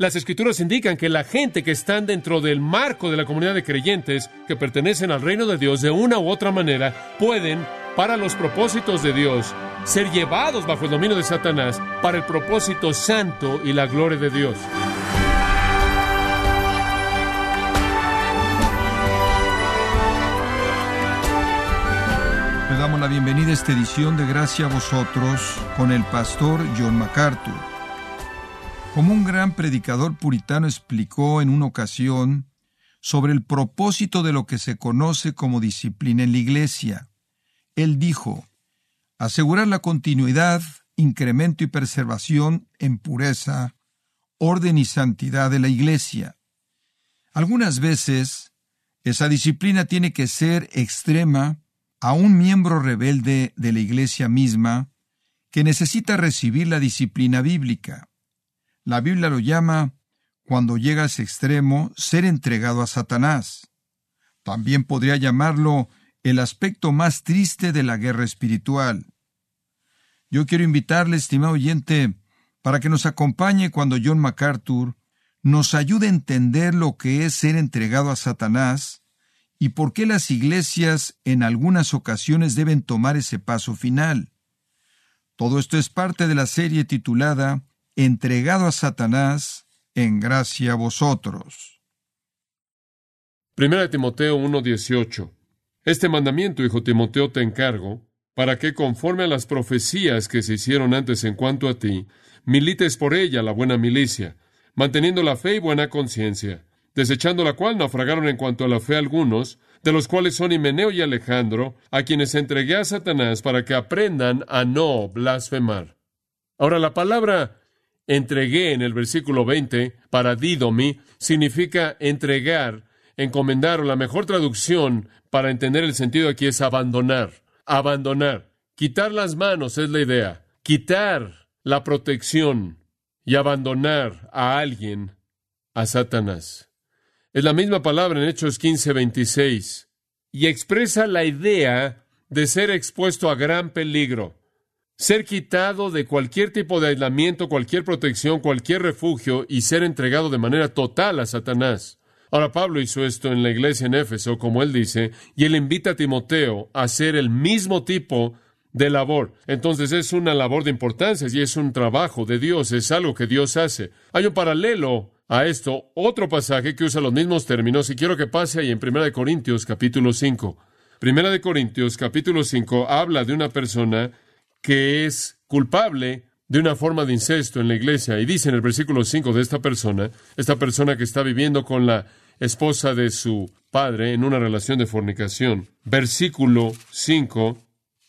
Las escrituras indican que la gente que están dentro del marco de la comunidad de creyentes, que pertenecen al reino de Dios de una u otra manera, pueden, para los propósitos de Dios, ser llevados bajo el dominio de Satanás para el propósito santo y la gloria de Dios. Le damos la bienvenida a esta edición de Gracia a vosotros con el pastor John MacArthur. Como un gran predicador puritano explicó en una ocasión sobre el propósito de lo que se conoce como disciplina en la Iglesia, él dijo, asegurar la continuidad, incremento y preservación en pureza, orden y santidad de la Iglesia. Algunas veces, esa disciplina tiene que ser extrema a un miembro rebelde de la Iglesia misma que necesita recibir la disciplina bíblica. La Biblia lo llama, cuando llega a ese extremo, ser entregado a Satanás. También podría llamarlo el aspecto más triste de la guerra espiritual. Yo quiero invitarle, estimado oyente, para que nos acompañe cuando John MacArthur nos ayude a entender lo que es ser entregado a Satanás y por qué las iglesias en algunas ocasiones deben tomar ese paso final. Todo esto es parte de la serie titulada Entregado a Satanás, en gracia a vosotros. Primera de Timoteo 1:18 Este mandamiento, hijo Timoteo, te encargo, para que, conforme a las profecías que se hicieron antes en cuanto a ti, milites por ella la buena milicia, manteniendo la fe y buena conciencia, desechando la cual naufragaron en cuanto a la fe algunos, de los cuales son Himeneo y Alejandro, a quienes entregué a Satanás para que aprendan a no blasfemar. Ahora, la palabra entregué en el versículo 20, para didomi, significa entregar, encomendar, o la mejor traducción para entender el sentido aquí es abandonar. Abandonar. Quitar las manos es la idea. Quitar la protección y abandonar a alguien, a Satanás. Es la misma palabra en Hechos 15, 26, y expresa la idea de ser expuesto a gran peligro, ser quitado de cualquier tipo de aislamiento, cualquier protección, cualquier refugio y ser entregado de manera total a Satanás. Ahora Pablo hizo esto en la iglesia en Éfeso, como él dice, y él invita a Timoteo a hacer el mismo tipo de labor. Entonces es una labor de importancia y es un trabajo de Dios, es algo que Dios hace. Hay un paralelo a esto, otro pasaje que usa los mismos términos y quiero que pase ahí en 1 Corintios capítulo 5. Primera de Corintios capítulo 5 habla de una persona que es culpable de una forma de incesto en la iglesia. Y dice en el versículo 5 de esta persona, esta persona que está viviendo con la esposa de su padre en una relación de fornicación. Versículo 5,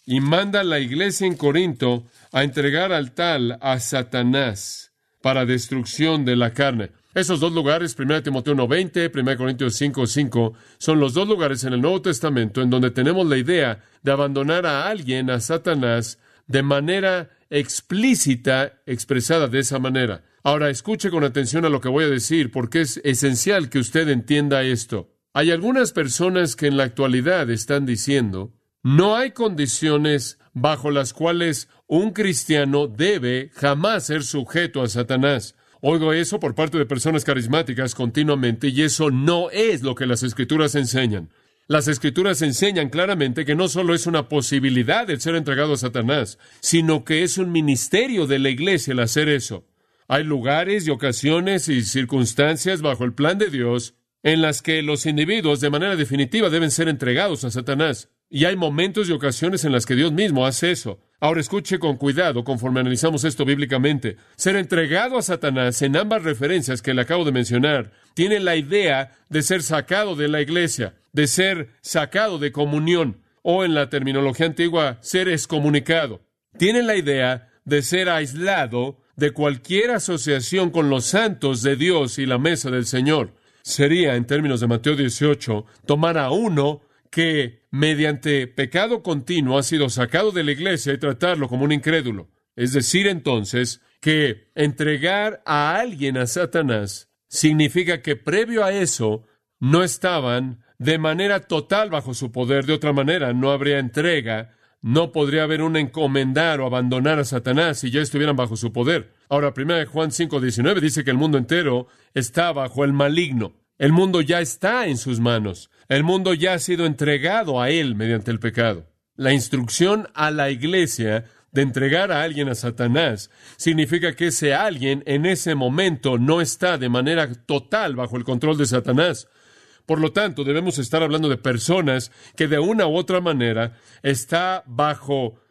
y manda a la iglesia en Corinto a entregar al tal a Satanás para destrucción de la carne. Esos dos lugares, 1 Timoteo 1.20, 1 Corintios 5.5, son los dos lugares en el Nuevo Testamento en donde tenemos la idea de abandonar a alguien, a Satanás, de manera explícita, expresada de esa manera. Ahora escuche con atención a lo que voy a decir, porque es esencial que usted entienda esto. Hay algunas personas que en la actualidad están diciendo, no hay condiciones bajo las cuales un cristiano debe jamás ser sujeto a Satanás. Oigo eso por parte de personas carismáticas continuamente y eso no es lo que las escrituras enseñan. Las escrituras enseñan claramente que no solo es una posibilidad el ser entregado a Satanás, sino que es un ministerio de la iglesia el hacer eso. Hay lugares y ocasiones y circunstancias bajo el plan de Dios en las que los individuos de manera definitiva deben ser entregados a Satanás. Y hay momentos y ocasiones en las que Dios mismo hace eso. Ahora escuche con cuidado conforme analizamos esto bíblicamente. Ser entregado a Satanás en ambas referencias que le acabo de mencionar tiene la idea de ser sacado de la iglesia de ser sacado de comunión, o en la terminología antigua, ser excomunicado. Tiene la idea de ser aislado de cualquier asociación con los santos de Dios y la mesa del Señor. Sería, en términos de Mateo 18, tomar a uno que, mediante pecado continuo, ha sido sacado de la iglesia y tratarlo como un incrédulo. Es decir, entonces, que entregar a alguien a Satanás significa que previo a eso no estaban de manera total bajo su poder. De otra manera, no habría entrega, no podría haber un encomendar o abandonar a Satanás si ya estuvieran bajo su poder. Ahora, 1 Juan 5:19 dice que el mundo entero está bajo el maligno. El mundo ya está en sus manos. El mundo ya ha sido entregado a él mediante el pecado. La instrucción a la iglesia de entregar a alguien a Satanás significa que ese alguien en ese momento no está de manera total bajo el control de Satanás. Por lo tanto, debemos estar hablando de personas que de una u otra manera está bajo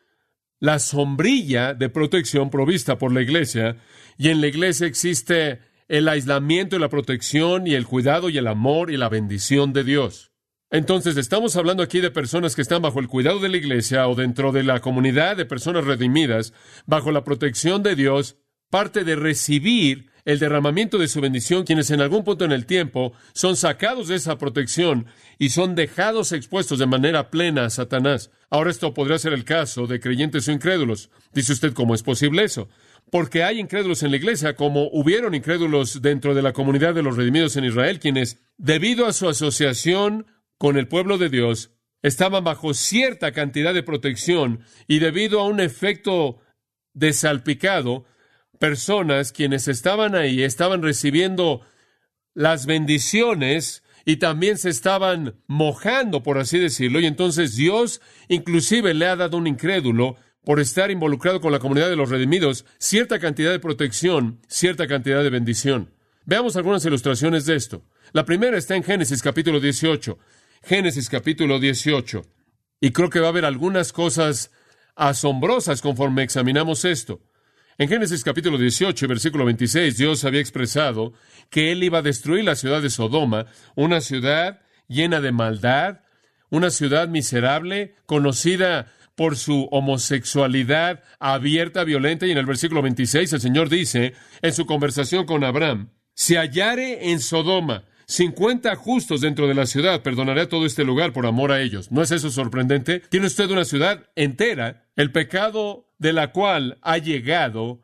la sombrilla de protección provista por la iglesia y en la iglesia existe el aislamiento y la protección y el cuidado y el amor y la bendición de Dios. Entonces, estamos hablando aquí de personas que están bajo el cuidado de la iglesia o dentro de la comunidad de personas redimidas, bajo la protección de Dios, parte de recibir el derramamiento de su bendición, quienes en algún punto en el tiempo son sacados de esa protección y son dejados expuestos de manera plena a Satanás. Ahora esto podría ser el caso de creyentes o incrédulos. Dice usted, ¿cómo es posible eso? Porque hay incrédulos en la iglesia, como hubieron incrédulos dentro de la comunidad de los redimidos en Israel, quienes, debido a su asociación con el pueblo de Dios, estaban bajo cierta cantidad de protección y debido a un efecto desalpicado, personas quienes estaban ahí estaban recibiendo las bendiciones y también se estaban mojando, por así decirlo, y entonces Dios inclusive le ha dado a un incrédulo por estar involucrado con la comunidad de los redimidos cierta cantidad de protección, cierta cantidad de bendición. Veamos algunas ilustraciones de esto. La primera está en Génesis capítulo 18. Génesis capítulo 18. Y creo que va a haber algunas cosas asombrosas conforme examinamos esto. En Génesis capítulo 18, versículo 26, Dios había expresado que Él iba a destruir la ciudad de Sodoma, una ciudad llena de maldad, una ciudad miserable, conocida por su homosexualidad abierta, violenta, y en el versículo 26 el Señor dice, en su conversación con Abraham, si hallare en Sodoma cincuenta justos dentro de la ciudad, perdonaré a todo este lugar por amor a ellos. ¿No es eso sorprendente? Tiene usted una ciudad entera, el pecado de la cual ha llegado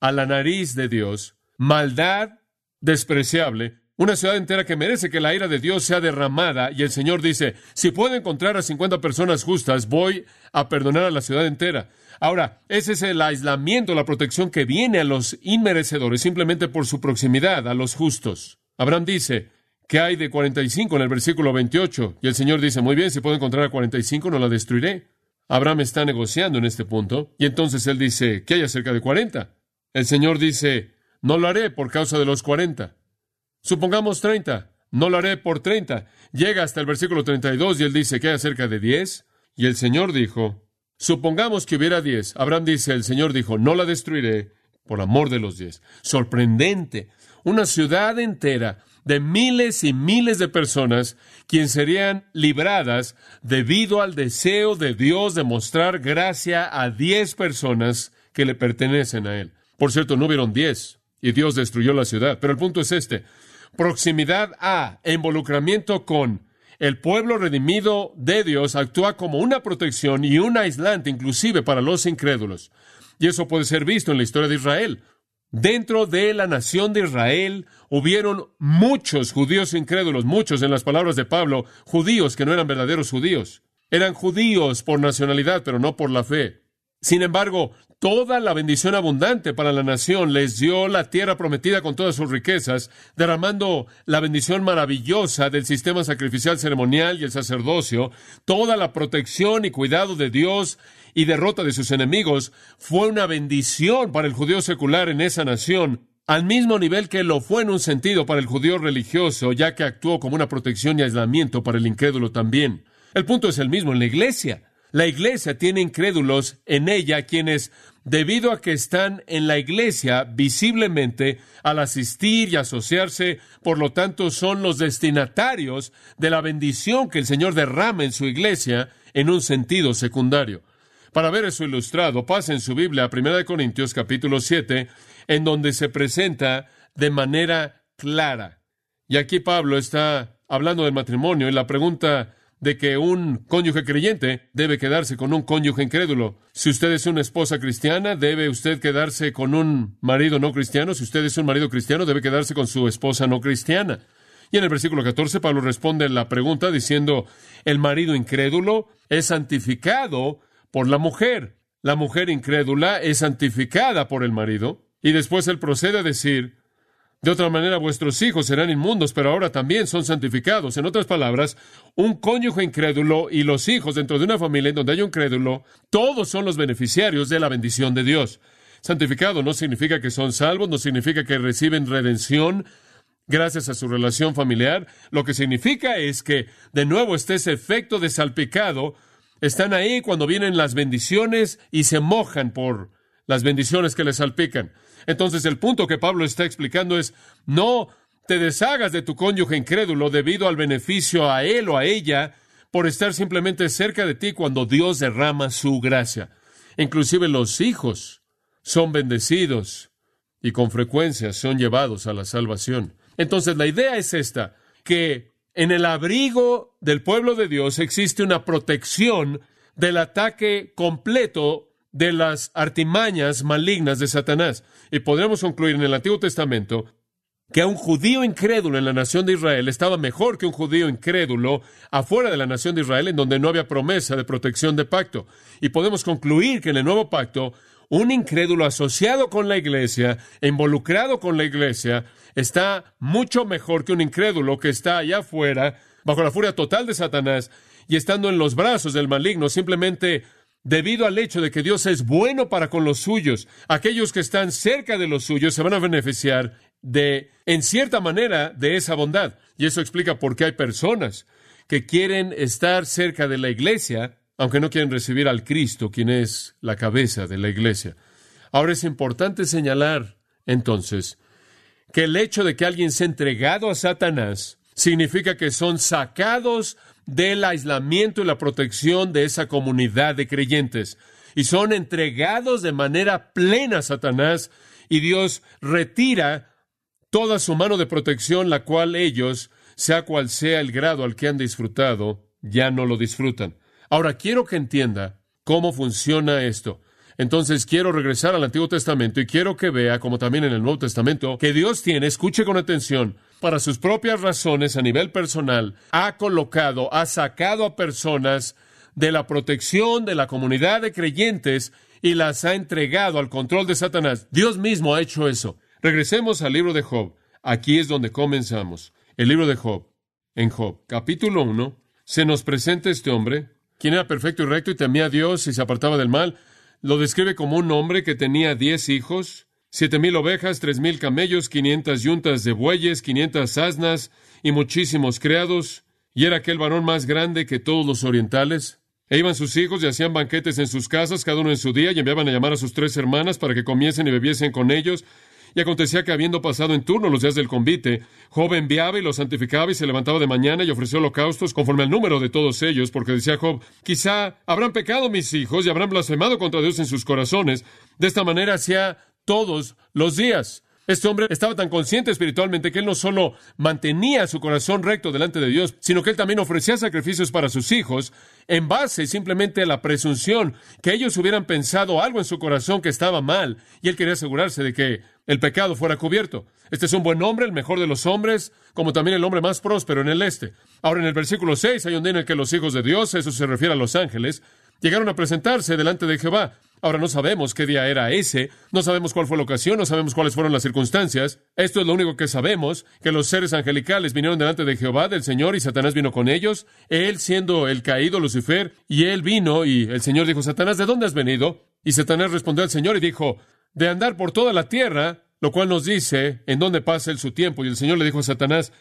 a la nariz de Dios, maldad despreciable, una ciudad entera que merece que la ira de Dios sea derramada, y el Señor dice, si puedo encontrar a 50 personas justas, voy a perdonar a la ciudad entera. Ahora, ese es el aislamiento, la protección que viene a los inmerecedores simplemente por su proximidad a los justos. Abraham dice, que hay de 45 en el versículo 28? Y el Señor dice, muy bien, si puedo encontrar a 45, no la destruiré. Abraham está negociando en este punto, y entonces él dice, ¿qué hay acerca de 40? El Señor dice, no lo haré por causa de los 40. Supongamos 30, no lo haré por 30. Llega hasta el versículo 32 y él dice, ¿qué hay acerca de 10? Y el Señor dijo, supongamos que hubiera 10. Abraham dice, el Señor dijo, no la destruiré por amor de los 10. Sorprendente. Una ciudad entera de miles y miles de personas quienes serían libradas debido al deseo de Dios de mostrar gracia a diez personas que le pertenecen a Él. Por cierto, no hubieron diez y Dios destruyó la ciudad. Pero el punto es este. Proximidad a involucramiento con el pueblo redimido de Dios actúa como una protección y un aislante inclusive para los incrédulos. Y eso puede ser visto en la historia de Israel. Dentro de la nación de Israel hubieron muchos judíos incrédulos, muchos en las palabras de Pablo, judíos que no eran verdaderos judíos. Eran judíos por nacionalidad, pero no por la fe. Sin embargo, toda la bendición abundante para la nación les dio la tierra prometida con todas sus riquezas, derramando la bendición maravillosa del sistema sacrificial ceremonial y el sacerdocio, toda la protección y cuidado de Dios y derrota de sus enemigos fue una bendición para el judío secular en esa nación, al mismo nivel que lo fue en un sentido para el judío religioso, ya que actuó como una protección y aislamiento para el incrédulo también. El punto es el mismo en la iglesia. La iglesia tiene incrédulos en ella quienes, debido a que están en la iglesia visiblemente al asistir y asociarse, por lo tanto son los destinatarios de la bendición que el Señor derrama en su iglesia en un sentido secundario. Para ver eso ilustrado, pasa en su Biblia a 1 Corintios capítulo 7, en donde se presenta de manera clara. Y aquí Pablo está hablando del matrimonio y la pregunta de que un cónyuge creyente debe quedarse con un cónyuge incrédulo. Si usted es una esposa cristiana, debe usted quedarse con un marido no cristiano. Si usted es un marido cristiano, debe quedarse con su esposa no cristiana. Y en el versículo 14, Pablo responde la pregunta diciendo, el marido incrédulo es santificado por la mujer. La mujer incrédula es santificada por el marido. Y después él procede a decir, de otra manera vuestros hijos serán inmundos, pero ahora también son santificados. En otras palabras, un cónyuge incrédulo y los hijos dentro de una familia en donde hay un crédulo, todos son los beneficiarios de la bendición de Dios. Santificado no significa que son salvos, no significa que reciben redención gracias a su relación familiar. Lo que significa es que de nuevo está ese efecto de salpicado. Están ahí cuando vienen las bendiciones y se mojan por las bendiciones que les salpican. Entonces el punto que Pablo está explicando es, no te deshagas de tu cónyuge incrédulo debido al beneficio a él o a ella por estar simplemente cerca de ti cuando Dios derrama su gracia. Inclusive los hijos son bendecidos y con frecuencia son llevados a la salvación. Entonces la idea es esta, que en el abrigo del pueblo de Dios existe una protección del ataque completo de las artimañas malignas de Satanás. Y podremos concluir en el Antiguo Testamento que un judío incrédulo en la nación de Israel estaba mejor que un judío incrédulo afuera de la nación de Israel en donde no había promesa de protección de pacto. Y podemos concluir que en el nuevo pacto un incrédulo asociado con la iglesia, involucrado con la iglesia, está mucho mejor que un incrédulo que está allá afuera, bajo la furia total de Satanás, y estando en los brazos del maligno, simplemente debido al hecho de que Dios es bueno para con los suyos. Aquellos que están cerca de los suyos se van a beneficiar de, en cierta manera, de esa bondad. Y eso explica por qué hay personas que quieren estar cerca de la iglesia, aunque no quieren recibir al Cristo, quien es la cabeza de la iglesia. Ahora es importante señalar, entonces, que el hecho de que alguien sea entregado a Satanás significa que son sacados del aislamiento y la protección de esa comunidad de creyentes. Y son entregados de manera plena a Satanás y Dios retira toda su mano de protección, la cual ellos, sea cual sea el grado al que han disfrutado, ya no lo disfrutan. Ahora quiero que entienda cómo funciona esto. Entonces quiero regresar al Antiguo Testamento y quiero que vea, como también en el Nuevo Testamento, que Dios tiene, escuche con atención, para sus propias razones a nivel personal, ha colocado, ha sacado a personas de la protección de la comunidad de creyentes y las ha entregado al control de Satanás. Dios mismo ha hecho eso. Regresemos al libro de Job. Aquí es donde comenzamos. El libro de Job. En Job, capítulo 1, se nos presenta este hombre, quien era perfecto y recto y temía a Dios y se apartaba del mal. Lo describe como un hombre que tenía diez hijos, siete mil ovejas, tres mil camellos, quinientas yuntas de bueyes, quinientas asnas y muchísimos criados, y era aquel varón más grande que todos los orientales. E iban sus hijos y hacían banquetes en sus casas, cada uno en su día, y enviaban a llamar a sus tres hermanas para que comiesen y bebiesen con ellos. Y acontecía que habiendo pasado en turno los días del convite, Job enviaba y los santificaba y se levantaba de mañana y ofreció holocaustos conforme al número de todos ellos, porque decía Job, quizá habrán pecado mis hijos y habrán blasfemado contra Dios en sus corazones. De esta manera hacía todos los días. Este hombre estaba tan consciente espiritualmente que él no solo mantenía su corazón recto delante de Dios, sino que él también ofrecía sacrificios para sus hijos en base simplemente a la presunción que ellos hubieran pensado algo en su corazón que estaba mal y él quería asegurarse de que el pecado fuera cubierto. Este es un buen hombre, el mejor de los hombres, como también el hombre más próspero en el este. Ahora en el versículo 6 hay un día en el que los hijos de Dios, eso se refiere a los ángeles, llegaron a presentarse delante de Jehová. Ahora no sabemos qué día era ese, no sabemos cuál fue la ocasión, no sabemos cuáles fueron las circunstancias. Esto es lo único que sabemos, que los seres angelicales vinieron delante de Jehová, del Señor, y Satanás vino con ellos, él siendo el caído Lucifer, y él vino, y el Señor dijo, Satanás, ¿de dónde has venido? Y Satanás respondió al Señor y dijo, de andar por toda la tierra, lo cual nos dice en dónde pasa él su tiempo. Y el Señor le dijo a Satanás,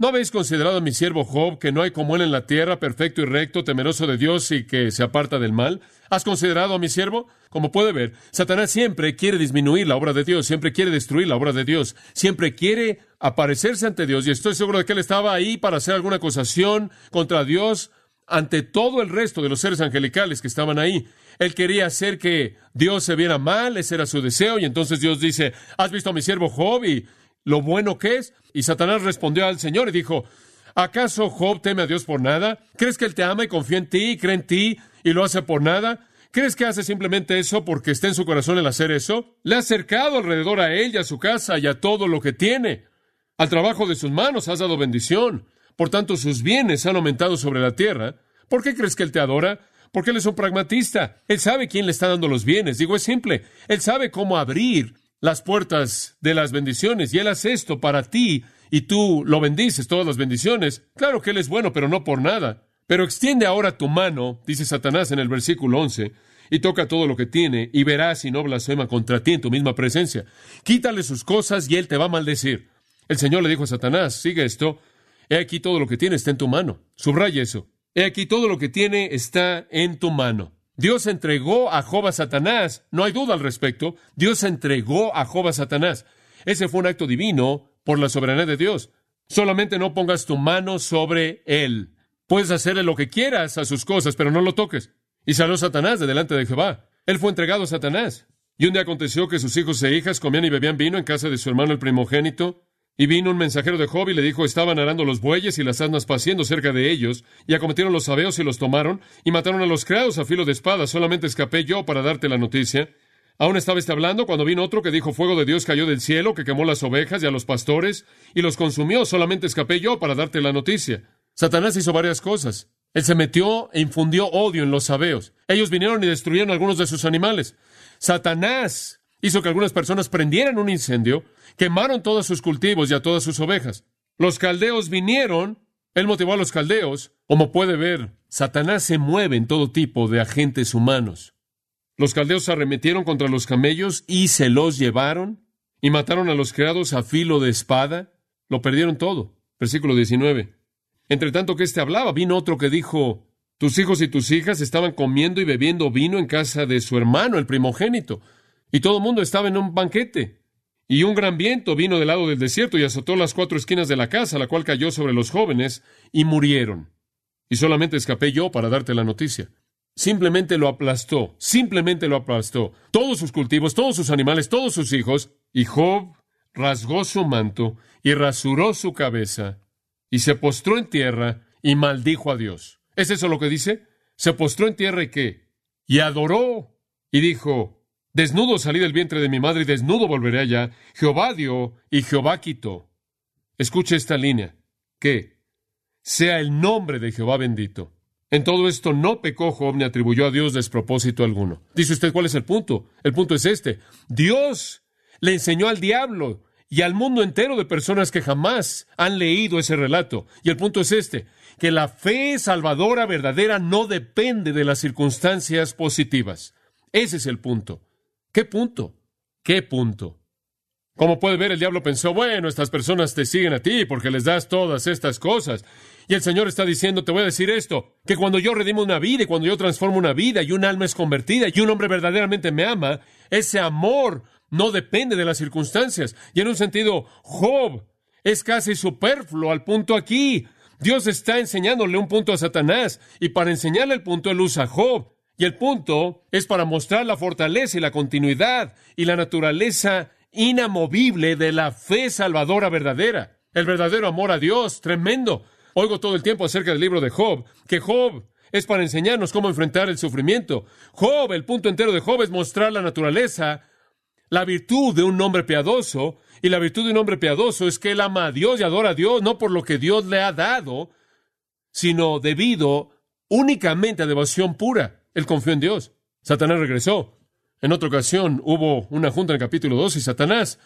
¿No habéis considerado a mi siervo Job, que no hay como él en la tierra, perfecto y recto, temeroso de Dios y que se aparta del mal? ¿Has considerado a mi siervo? Como puede ver, Satanás siempre quiere disminuir la obra de Dios, siempre quiere destruir la obra de Dios, siempre quiere aparecerse ante Dios, y estoy seguro de que él estaba ahí para hacer alguna acusación contra Dios ante todo el resto de los seres angelicales que estaban ahí. Él quería hacer que Dios se viera mal, ese era su deseo, y entonces Dios dice, ¿has visto a mi siervo Job? Y lo bueno que es? Y Satanás respondió al Señor y dijo, ¿acaso Job teme a Dios por nada? ¿Crees que él te ama y confía en ti y cree en ti y lo hace por nada? ¿Crees que hace simplemente eso porque está en su corazón el hacer eso? Le ha acercado alrededor a él y a su casa y a todo lo que tiene. Al trabajo de sus manos has dado bendición. Por tanto, sus bienes han aumentado sobre la tierra. ¿Por qué crees que él te adora? Porque él es un pragmatista. Él sabe quién le está dando los bienes. Digo, es simple. Él sabe cómo abrir las puertas de las bendiciones y Él hace esto para ti y tú lo bendices, todas las bendiciones. Claro que Él es bueno, pero no por nada. Pero extiende ahora tu mano, dice Satanás en el versículo 11, y toca todo lo que tiene, y verás si no blasfema contra ti en tu misma presencia. Quítale sus cosas y Él te va a maldecir. El Señor le dijo a Satanás, sigue esto, he aquí todo lo que tiene está en tu mano. Subraya eso. He aquí todo lo que tiene está en tu mano. Dios entregó a Job a Satanás, no hay duda al respecto. Dios entregó a Job a Satanás. Ese fue un acto divino por la soberanía de Dios. Solamente no pongas tu mano sobre él. Puedes hacerle lo que quieras a sus cosas, pero no lo toques. Y salió Satanás de delante de Jehová. Él fue entregado a Satanás. Y un día aconteció que sus hijos e hijas comían y bebían vino en casa de su hermano el primogénito. Y vino un mensajero de Job y le dijo, estaban arando los bueyes y las asnas paciendo cerca de ellos, y acometieron los sabeos y los tomaron, y mataron a los criados a filo de espada, solamente escapé yo para darte la noticia. Aún estaba este hablando cuando vino otro que dijo, fuego de Dios cayó del cielo, que quemó las ovejas y a los pastores, y los consumió, solamente escapé yo para darte la noticia. Satanás hizo varias cosas. Él se metió e infundió odio en los sabeos. Ellos vinieron y destruyeron algunos de sus animales. Satanás hizo que algunas personas prendieran un incendio, quemaron todos sus cultivos y a todas sus ovejas. Los caldeos vinieron, él motivó a los caldeos. Como puede ver, Satanás se mueve en todo tipo de agentes humanos. Los caldeos arremetieron contra los camellos y se los llevaron y mataron a los criados a filo de espada. Lo perdieron todo. Versículo 19. Entre tanto que éste hablaba, vino otro que dijo, tus hijos y tus hijas estaban comiendo y bebiendo vino en casa de su hermano, el primogénito, y todo el mundo estaba en un banquete. Y un gran viento vino del lado del desierto y azotó las cuatro esquinas de la casa, la cual cayó sobre los jóvenes, y murieron. Y solamente escapé yo para darte la noticia. Simplemente lo aplastó, simplemente lo aplastó. Todos sus cultivos, todos sus animales, todos sus hijos. Y Job rasgó su manto y rasuró su cabeza y se postró en tierra y maldijo a Dios. ¿Es eso lo que dice? Se postró en tierra y qué? Y adoró y dijo, desnudo salí del vientre de mi madre y desnudo volveré allá. Jehová dio y Jehová quitó. Escuche esta línea. ¿Qué? Sea el nombre de Jehová bendito. En todo esto no pecó Job ni atribuyó a Dios despropósito alguno. Dice usted, ¿cuál es el punto? El punto es este. Dios le enseñó al diablo y al mundo entero de personas que jamás han leído ese relato. Y el punto es este, que la fe salvadora verdadera no depende de las circunstancias positivas. Ese es el punto. ¿Qué punto? ¿Qué punto? Como puede ver, el diablo pensó, bueno, estas personas te siguen a ti porque les das todas estas cosas. Y el Señor está diciendo, te voy a decir esto, que cuando yo redimo una vida y cuando yo transformo una vida y un alma es convertida y un hombre verdaderamente me ama, ese amor no depende de las circunstancias. Y en un sentido, Job es casi superfluo al punto aquí. Dios está enseñándole un punto a Satanás y para enseñarle el punto él usa a Job. Y el punto es para mostrar la fortaleza y la continuidad y la naturaleza inamovible de la fe salvadora verdadera. El verdadero amor a Dios, tremendo. Oigo todo el tiempo acerca del libro de Job, que Job es para enseñarnos cómo enfrentar el sufrimiento. Job, el punto entero de Job es mostrar la naturaleza, la virtud de un hombre piadoso, y la virtud de un hombre piadoso es que él ama a Dios y adora a Dios, no por lo que Dios le ha dado, sino debido únicamente a devoción pura. Él confió en Dios. Satanás regresó. En otra ocasión hubo una junta en el capítulo 2 y Satanás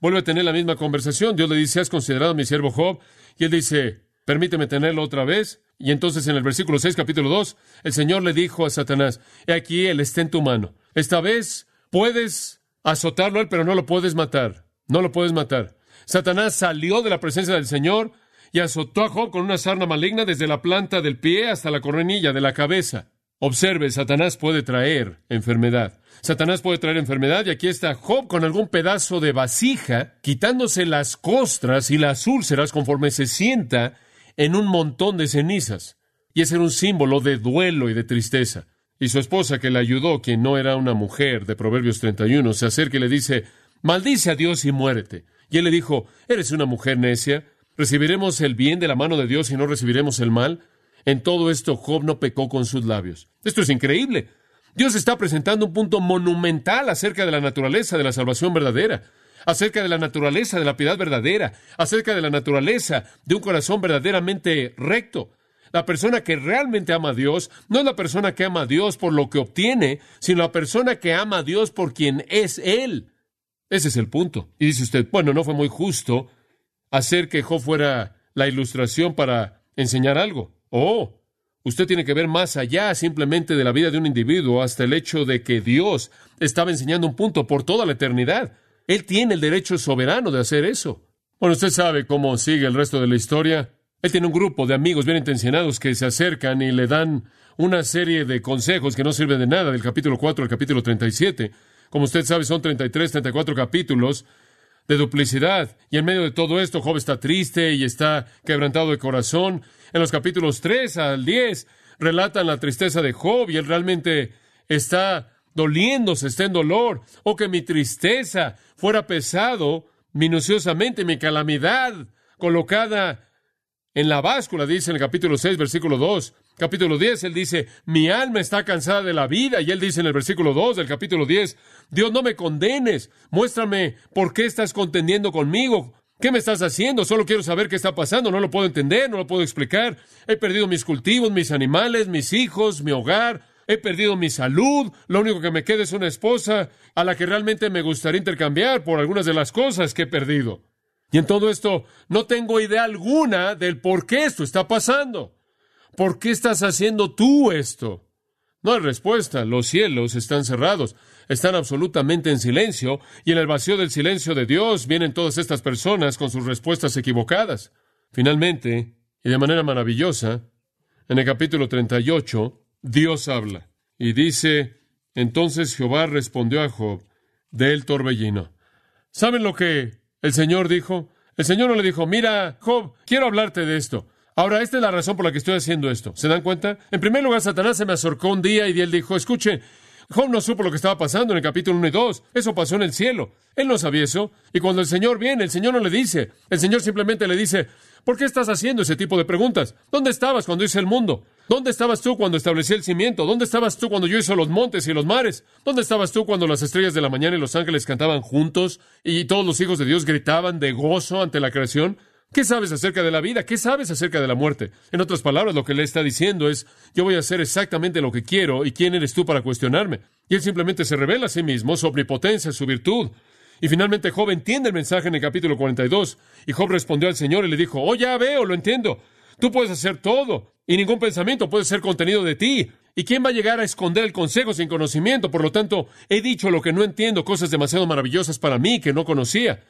vuelve a tener la misma conversación. Dios le dice, ¿has considerado a mi siervo Job? Y él dice, Permíteme tenerlo otra vez. Y entonces en el versículo 6, capítulo 2, el Señor le dijo a Satanás, he aquí, él está en tu mano. Esta vez puedes azotarlo él, pero no lo puedes matar. No lo puedes matar. Satanás salió de la presencia del Señor y azotó a Job con una sarna maligna desde la planta del pie hasta la coronilla de la cabeza. Observe, Satanás puede traer enfermedad. Satanás puede traer enfermedad y aquí está Job con algún pedazo de vasija, quitándose las costras y las úlceras conforme se sienta en un montón de cenizas. Y ese era un símbolo de duelo y de tristeza. Y su esposa, que le ayudó, quien no era una mujer de Proverbios 31, se acerca y le dice, maldice a Dios y muérete. Y él le dijo, eres una mujer necia, ¿recibiremos el bien de la mano de Dios y no recibiremos el mal? En todo esto Job no pecó con sus labios. Esto es increíble. Dios está presentando un punto monumental acerca de la naturaleza de la salvación verdadera acerca de la naturaleza de la piedad verdadera, acerca de la naturaleza de un corazón verdaderamente recto. La persona que realmente ama a Dios no es la persona que ama a Dios por lo que obtiene, sino la persona que ama a Dios por quien es Él. Ese es el punto. Y dice usted, bueno, no fue muy justo hacer que Job fuera la ilustración para enseñar algo. Oh, usted tiene que ver más allá simplemente de la vida de un individuo hasta el hecho de que Dios estaba enseñando un punto por toda la eternidad. Él tiene el derecho soberano de hacer eso. Bueno, usted sabe cómo sigue el resto de la historia. Él tiene un grupo de amigos bien intencionados que se acercan y le dan una serie de consejos que no sirven de nada del capítulo 4 al capítulo 37. Como usted sabe, son 33, 34 capítulos de duplicidad. Y en medio de todo esto, Job está triste y está quebrantado de corazón. En los capítulos 3 al 10 relatan la tristeza de Job y él realmente está doliéndose, está en dolor. O que mi tristeza fuera pesado minuciosamente, mi calamidad colocada en la báscula, dice en el capítulo 6, versículo 2. Capítulo 10, él dice, mi alma está cansada de la vida. Y él dice en el versículo 2 del capítulo 10, Dios no me condenes, muéstrame por qué estás contendiendo conmigo. ¿Qué me estás haciendo? Solo quiero saber qué está pasando. No lo puedo entender, no lo puedo explicar. He perdido mis cultivos, mis animales, mis hijos, mi hogar. He perdido mi salud. Lo único que me queda es una esposa a la que realmente me gustaría intercambiar por algunas de las cosas que he perdido. Y en todo esto no tengo idea alguna del por qué esto está pasando. ¿Por qué estás haciendo tú esto? No hay respuesta. Los cielos están cerrados, están absolutamente en silencio, y en el vacío del silencio de Dios vienen todas estas personas con sus respuestas equivocadas. Finalmente, y de manera maravillosa, en el capítulo 38, Dios habla y dice, entonces Jehová respondió a Job del torbellino. ¿Saben lo que el Señor dijo, el Señor no le dijo, mira, Job, quiero hablarte de esto. Ahora, esta es la razón por la que estoy haciendo esto. ¿Se dan cuenta? En primer lugar, Satanás se me acercó un día y él dijo, escuche, Job no supo lo que estaba pasando en el capítulo 1 y 2. Eso pasó en el cielo. Él no sabía eso. Y cuando el Señor viene, el Señor no le dice. El Señor simplemente le dice, ¿por qué estás haciendo ese tipo de preguntas? ¿Dónde estabas cuando hice el mundo? ¿Dónde estabas tú cuando establecí el cimiento? ¿Dónde estabas tú cuando yo hice los montes y los mares? ¿Dónde estabas tú cuando las estrellas de la mañana y los ángeles cantaban juntos y todos los hijos de Dios gritaban de gozo ante la creación? ¿Qué sabes acerca de la vida? ¿Qué sabes acerca de la muerte? En otras palabras, lo que le está diciendo es, yo voy a hacer exactamente lo que quiero y quién eres tú para cuestionarme. Y él simplemente se revela a sí mismo, su omnipotencia, su virtud. Y finalmente Job entiende el mensaje en el capítulo 42. Y Job respondió al Señor y le dijo, oh, ya veo, lo entiendo. Tú puedes hacer todo y ningún pensamiento puede ser contenido de ti. ¿Y quién va a llegar a esconder el consejo sin conocimiento? Por lo tanto, he dicho lo que no entiendo, cosas demasiado maravillosas para mí que no conocía.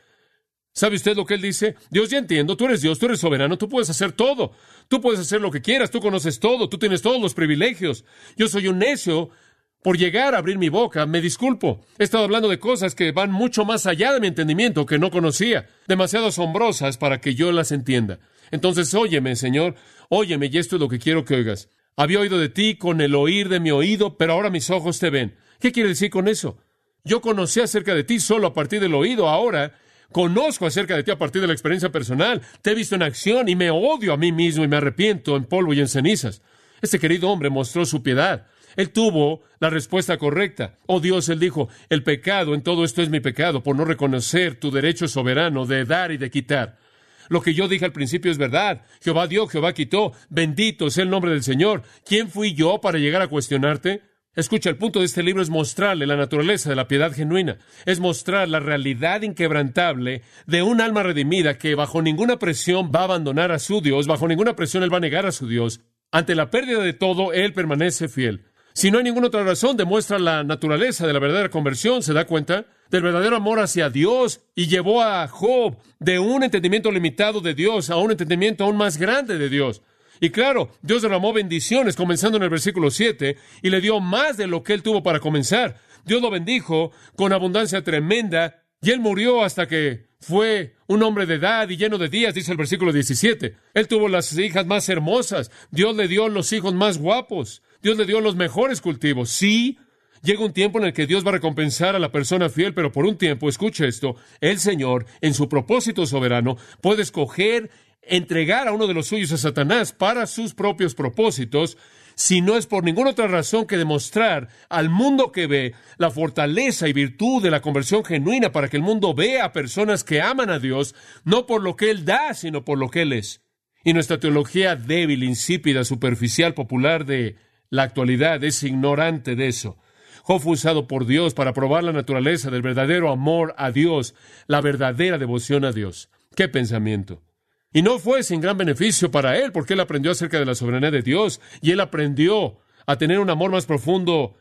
¿Sabe usted lo que él dice? Dios, ya entiendo, tú eres Dios, tú eres soberano, tú puedes hacer todo, tú puedes hacer lo que quieras, tú conoces todo, tú tienes todos los privilegios. Yo soy un necio por llegar a abrir mi boca, me disculpo. He estado hablando de cosas que van mucho más allá de mi entendimiento, que no conocía, demasiado asombrosas para que yo las entienda. Entonces, óyeme, Señor, óyeme, y esto es lo que quiero que oigas. Había oído de ti con el oír de mi oído, pero ahora mis ojos te ven. ¿Qué quiere decir con eso? Yo conocí acerca de ti solo a partir del oído, ahora conozco acerca de ti a partir de la experiencia personal, te he visto en acción y me odio a mí mismo y me arrepiento en polvo y en cenizas. Este querido hombre mostró su piedad. Él tuvo la respuesta correcta. Oh Dios, él dijo, el pecado en todo esto es mi pecado por no reconocer tu derecho soberano de dar y de quitar. Lo que yo dije al principio es verdad. Jehová dio, Jehová quitó. Bendito sea el nombre del Señor. ¿Quién fui yo para llegar a cuestionarte? Escucha, el punto de este libro es mostrarle la naturaleza de la piedad genuina, es mostrar la realidad inquebrantable de un alma redimida que bajo ninguna presión va a abandonar a su Dios, bajo ninguna presión él va a negar a su Dios. Ante la pérdida de todo, él permanece fiel. Si no hay ninguna otra razón, demuestra la naturaleza de la verdadera conversión, ¿se da cuenta? Del verdadero amor hacia Dios y llevó a Job de un entendimiento limitado de Dios a un entendimiento aún más grande de Dios. Y claro, Dios derramó bendiciones comenzando en el versículo 7 y le dio más de lo que él tuvo para comenzar. Dios lo bendijo con abundancia tremenda y él murió hasta que fue un hombre de edad y lleno de días, dice el versículo 17. Él tuvo las hijas más hermosas, Dios le dio los hijos más guapos. Dios le dio los mejores cultivos. Sí, llega un tiempo en el que Dios va a recompensar a la persona fiel, pero por un tiempo, escuche esto, el Señor, en su propósito soberano, puede escoger entregar a uno de los suyos a Satanás para sus propios propósitos, si no es por ninguna otra razón que demostrar al mundo que ve la fortaleza y virtud de la conversión genuina para que el mundo vea a personas que aman a Dios, no por lo que Él da, sino por lo que Él es. Y nuestra teología débil, insípida, superficial, popular de la actualidad es ignorante de eso. Job fue usado por Dios para probar la naturaleza del verdadero amor a Dios, la verdadera devoción a Dios. ¡Qué pensamiento! Y no fue sin gran beneficio para él, porque él aprendió acerca de la soberanía de Dios y él aprendió a tener un amor más profundo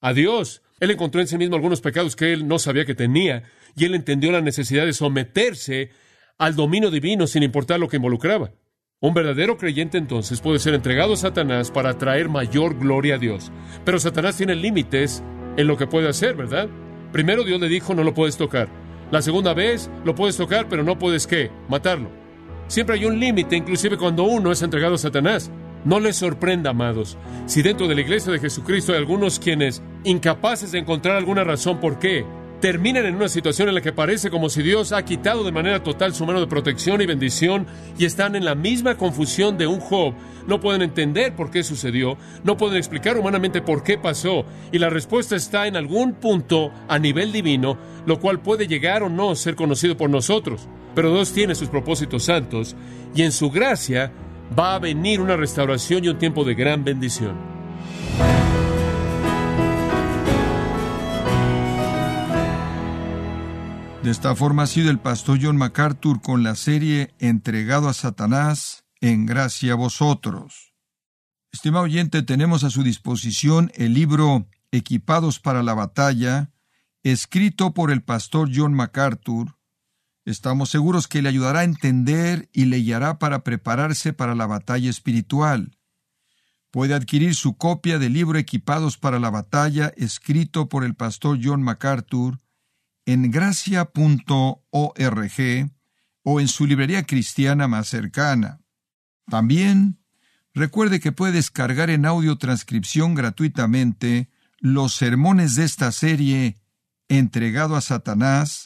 a Dios. Él encontró en sí mismo algunos pecados que él no sabía que tenía y él entendió la necesidad de someterse al dominio divino sin importar lo que involucraba. Un verdadero creyente entonces puede ser entregado a Satanás para traer mayor gloria a Dios. Pero Satanás tiene límites en lo que puede hacer, ¿verdad? Primero Dios le dijo no lo puedes tocar. La segunda vez lo puedes tocar, pero no puedes qué? Matarlo. Siempre hay un límite, inclusive cuando uno es entregado a Satanás. No les sorprenda, amados, si dentro de la iglesia de Jesucristo hay algunos quienes, incapaces de encontrar alguna razón por qué, terminan en una situación en la que parece como si Dios ha quitado de manera total su mano de protección y bendición y están en la misma confusión de un Job. No pueden entender por qué sucedió, no pueden explicar humanamente por qué pasó y la respuesta está en algún punto a nivel divino, lo cual puede llegar o no ser conocido por nosotros. Pero Dios tiene sus propósitos santos y en su gracia va a venir una restauración y un tiempo de gran bendición. De esta forma ha sido el pastor John MacArthur con la serie Entregado a Satanás, en gracia a vosotros. Estimado oyente, tenemos a su disposición el libro Equipados para la batalla, escrito por el pastor John MacArthur. Estamos seguros que le ayudará a entender y le guiará para prepararse para la batalla espiritual. Puede adquirir su copia del libro Equipados para la batalla, escrito por el pastor John MacArthur, en gracia.org o en su librería cristiana más cercana. También recuerde que puede descargar en audio transcripción gratuitamente los sermones de esta serie Entregado a Satanás,